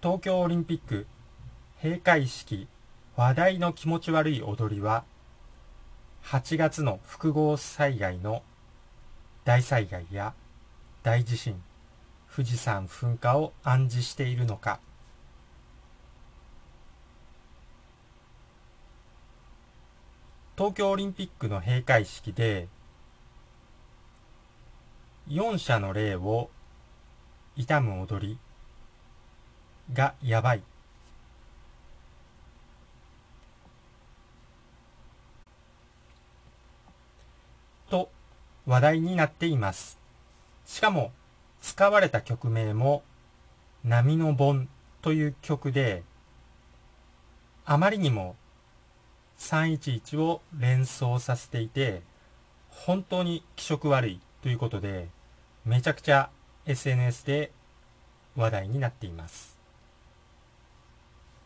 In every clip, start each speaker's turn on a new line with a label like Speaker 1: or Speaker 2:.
Speaker 1: 東京オリンピック閉会式話題の気持ち悪い踊りは8月の複合災害の大災害や大地震富士山噴火を暗示しているのか。東京オリンピックの閉会式で4社の霊を悼む踊りがやばいと話題になっていますしかも使われた曲名も波の盆という曲であまりにも311を連想させていて本当に気色悪いということでめちゃくちゃ SNS で話題になっています。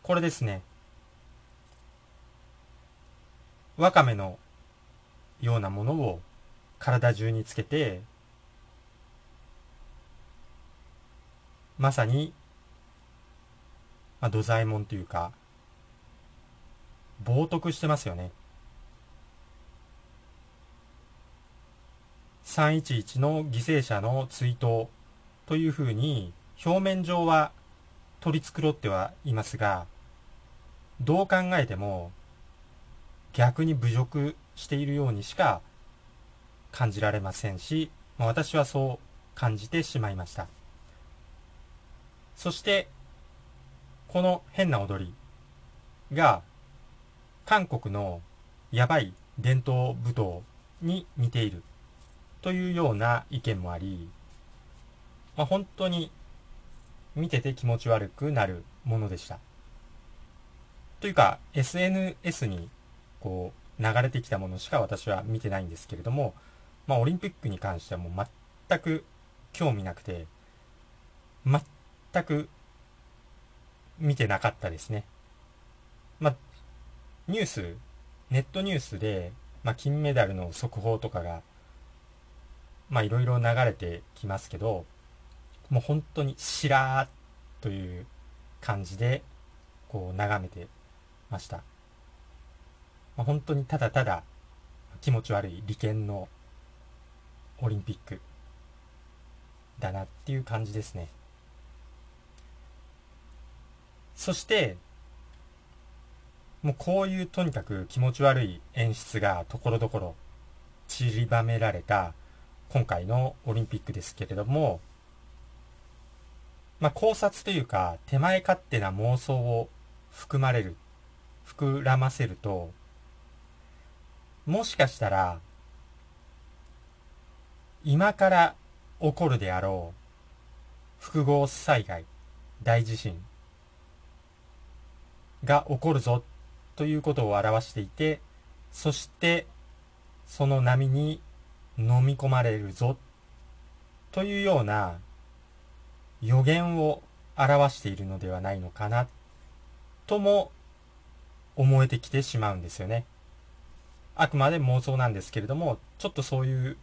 Speaker 1: これですね。わかめのようなものを体中につけて、まさに、まあ、土左衛門というか、冒涜してますよね。311の犠牲者の追悼というふうに表面上は取り繕ってはいますがどう考えても逆に侮辱しているようにしか感じられませんし、まあ、私はそう感じてしまいましたそしてこの変な踊りが韓国のやばい伝統舞踏に似ているというような意見もあり、まあ、本当に見てて気持ち悪くなるものでした。というか SNS にこう流れてきたものしか私は見てないんですけれども、まあ、オリンピックに関してはもう全く興味なくて全く見てなかったですね。まあ、ニュースネットニュースで、まあ、金メダルの速報とかがまあいろいろ流れてきますけど、もう本当にしらーという感じで、こう眺めてました。まあ、本当にただただ気持ち悪い利権のオリンピックだなっていう感じですね。そして、もうこういうとにかく気持ち悪い演出がところどころ散りばめられた今回のオリンピックですけれども、まあ、考察というか、手前勝手な妄想を含まれる、膨らませると、もしかしたら、今から起こるであろう複合災害、大地震が起こるぞということを表していて、そしてその波に飲み込まれるぞというような予言を表しているのではないのかなとも思えてきてしまうんですよね。あくまで妄想なんですけれども、ちょっとそういう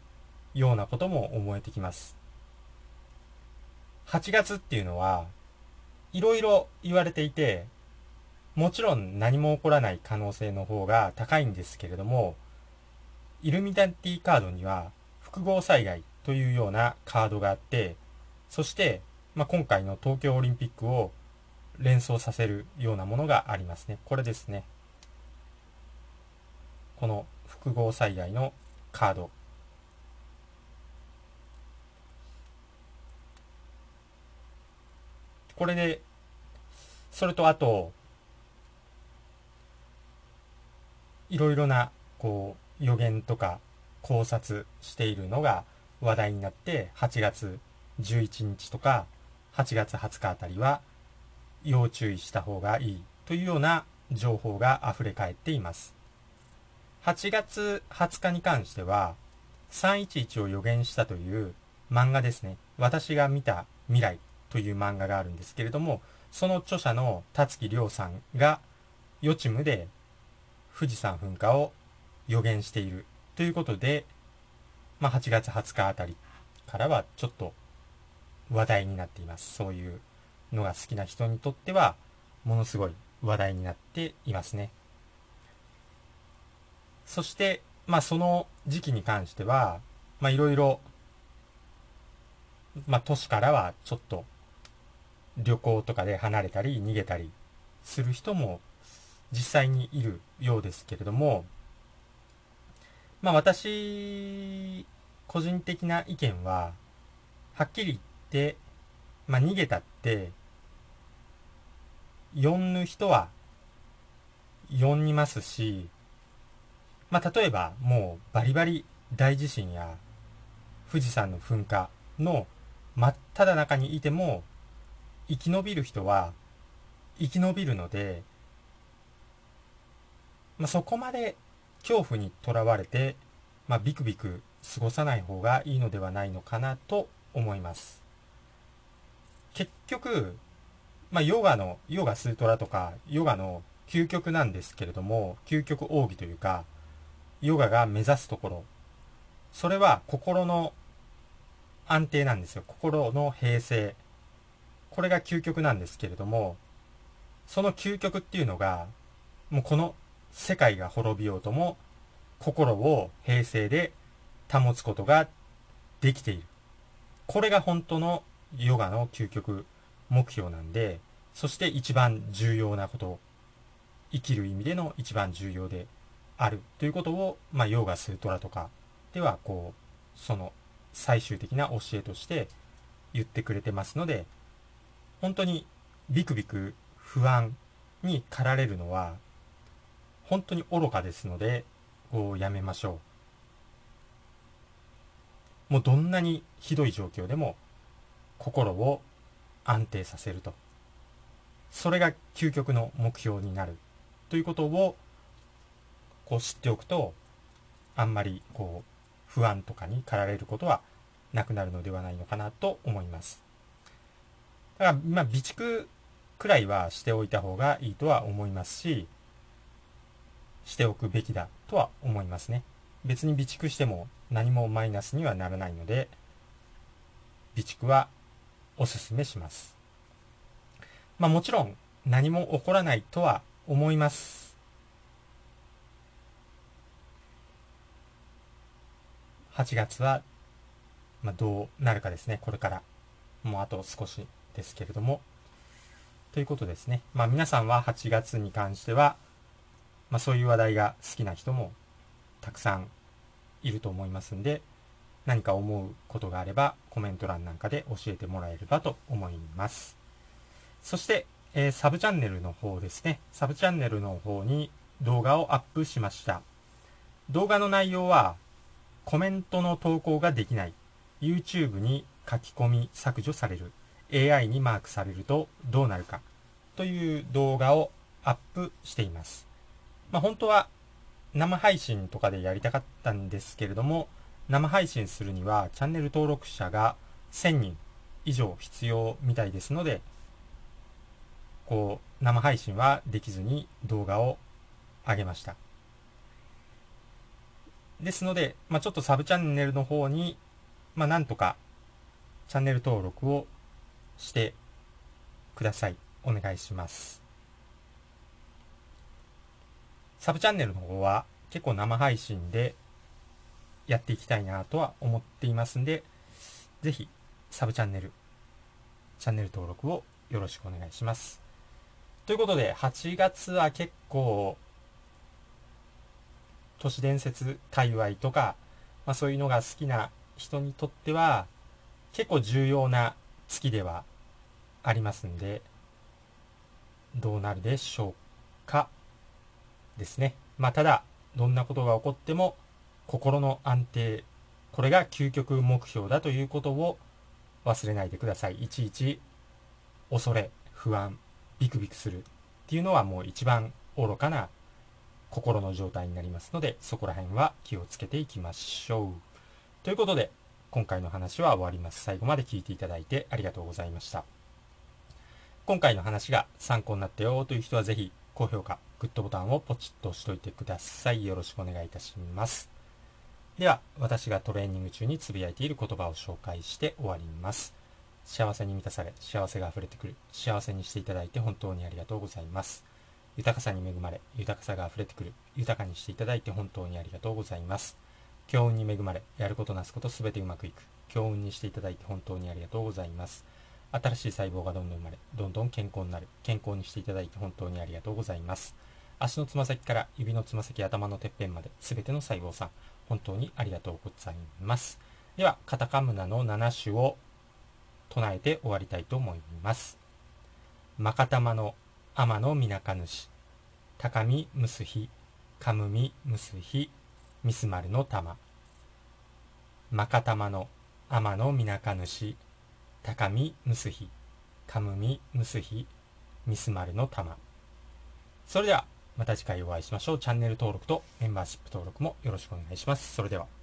Speaker 1: ようなことも思えてきます。8月っていうのは、いろいろ言われていて、もちろん何も起こらない可能性の方が高いんですけれども、イルミナティカードには複合災害というようなカードがあって、そして、まあ、今回の東京オリンピックを連想させるようなものがありますね。これですね。この複合災害のカード。これで、それとあと、いろいろな、こう、予言とか考察しているのが話題になって8月11日とか8月20日あたりは要注意した方がいいというような情報が溢れ返っています。8月20日に関しては311を予言したという漫画ですね。私が見た未来という漫画があるんですけれども、その著者の辰木亮さんが予知夢で富士山噴火を予言しているということで、まあ、8月20日あたりからはちょっと話題になっています。そういうのが好きな人にとっては、ものすごい話題になっていますね。そして、まあその時期に関しては、まあいろいろ、まあ都市からはちょっと旅行とかで離れたり逃げたりする人も実際にいるようですけれども、まあ私、個人的な意見は、はっきり言って、まあ逃げたって、呼ぬ人は呼にますし、まあ例えばもうバリバリ大地震や富士山の噴火の真っ只中にいても生き延びる人は生き延びるので、まあ、そこまで恐怖にとらわれて、まあ、ビクビク過ごさない方がいいのではないのかなと思います。結局、まあ、ヨガの、ヨガスートラとか、ヨガの究極なんですけれども、究極奥義というか、ヨガが目指すところ、それは心の安定なんですよ。心の平静。これが究極なんですけれども、その究極っていうのが、もうこの世界が滅びようとも、心を平静で保つことができている。これが本当のヨガの究極目標なんで、そして一番重要なこと、生きる意味での一番重要であるということを、まあ、ヨガスートラとかでは、こう、その最終的な教えとして言ってくれてますので、本当にビクビク不安に駆られるのは、本当に愚かですので、こうやめましょう。もうどんなにひどい状況でも、心を安定させると。それが究極の目標になる。ということを、こう知っておくと、あんまりこう、不安とかに駆られることはなくなるのではないのかなと思います。だから、まあ、備蓄くらいはしておいた方がいいとは思いますし、しておくべきだとは思いますね。別に備蓄しても何もマイナスにはならないので、備蓄はお勧めします。まあもちろん何も起こらないとは思います。8月は、まあ、どうなるかですね、これから。もうあと少しですけれども。ということですね。まあ皆さんは8月に関しては、まあそういう話題が好きな人もたくさんいると思いますんで、何か思うことがあればコメント欄なんかで教えてもらえればと思います。そして、えー、サブチャンネルの方ですね。サブチャンネルの方に動画をアップしました。動画の内容はコメントの投稿ができない。YouTube に書き込み削除される。AI にマークされるとどうなるかという動画をアップしています。まあ、本当は生配信とかでやりたかったんですけれども、生配信するにはチャンネル登録者が1000人以上必要みたいですので、こう、生配信はできずに動画を上げました。ですので、まあ、ちょっとサブチャンネルの方に、まあ、なんとかチャンネル登録をしてください。お願いします。サブチャンネルの方は結構生配信でやっていきたいなとは思っていますんで、ぜひサブチャンネル、チャンネル登録をよろしくお願いします。ということで、8月は結構、都市伝説界隈とか、まあそういうのが好きな人にとっては、結構重要な月ではありますんで、どうなるでしょうかですね。まあ、ただ、どんなことが起こっても、心の安定、これが究極目標だということを忘れないでください。いちいち、恐れ、不安、ビクビクするっていうのはもう一番愚かな心の状態になりますので、そこら辺は気をつけていきましょう。ということで、今回の話は終わります。最後まで聞いていただいてありがとうございました。今回の話が参考になったよという人はぜひ高評価、グッドボタンをポチッと押しといてください。よろしくお願いいたします。では、私がトレーニング中につぶやいている言葉を紹介して終わります。幸せに満たされ、幸せが溢れてくる。幸せにしていただいて本当にありがとうございます。豊かさに恵まれ、豊かさが溢れてくる。豊かにしていただいて本当にありがとうございます。強運に恵まれ、やることなすことすべてうまくいく。強運にしていただいて本当にありがとうございます。新しい細胞がどんどん生まれ、どんどん健康になる。健康にしていただいて本当にありがとうございます。足のつま先から指のつま先、頭のてっぺんまで、すべての細胞さん、本当にありがとうございます。では、カタカムナの7種を唱えて終わりたいと思います。まかたまの天のみなか主、高みむすひ、かむみむすひ、みすまるの玉。まかたまの天のみなか主、高みむすひ、かむみむすひ、みすまるの玉。それでは、また次回お会いしましょう。チャンネル登録とメンバーシップ登録もよろしくお願いします。それでは。